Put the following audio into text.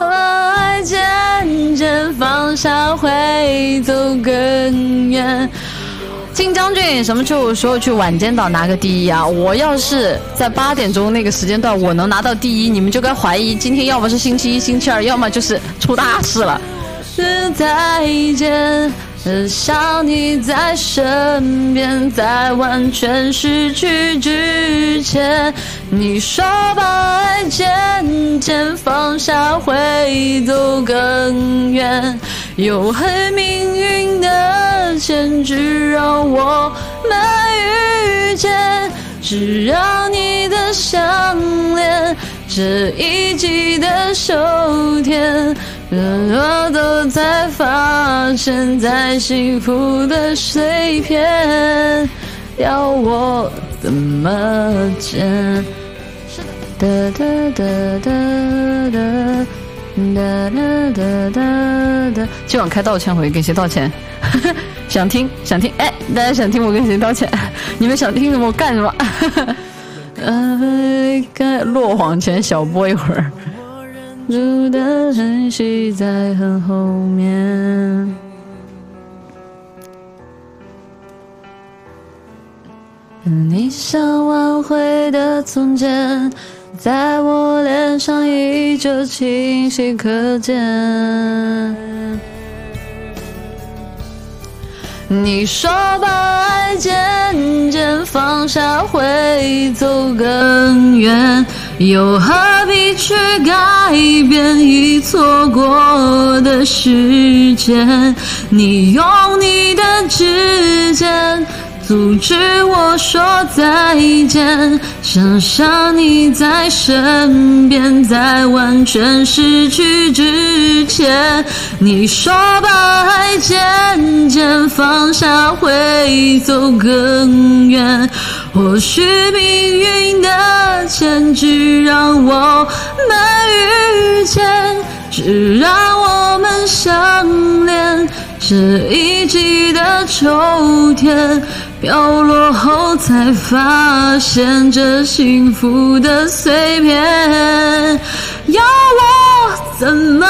爱渐渐放下会走更远。金将军，什么时候去晚间岛拿个第一啊？我要是在八点钟那个时间段我能拿到第一，你们就该怀疑今天要么是星期一、星期二，要么就是出大事了。再见。很想你在身边，在完全失去之前，你说把爱渐渐放下会走更远，又恨命运的牵制让我们遇见，只让你的项链，这一季的秋天。我都在发现，在幸福的碎片，要我怎么捡？哒哒哒哒哒哒哒哒哒哒。今晚开道歉会，给谁道歉？想听想听，哎，大家想听我跟谁道歉？你们想听什么我干什么？呃，落网前小播一会儿。住的痕迹在很后面。你想挽回的从前，在我脸上依旧清晰可见。你说把爱渐渐放下会走更远。又何必去改变已错过的时间？你用你的指尖。阻止我说再见，想象你在身边，在完全失去之前。你说把爱渐渐放下会走更远，或许命运的牵制让我们遇见，只让我们相恋。这一季的秋天。飘落后才发现，这幸福的碎片，要我怎么？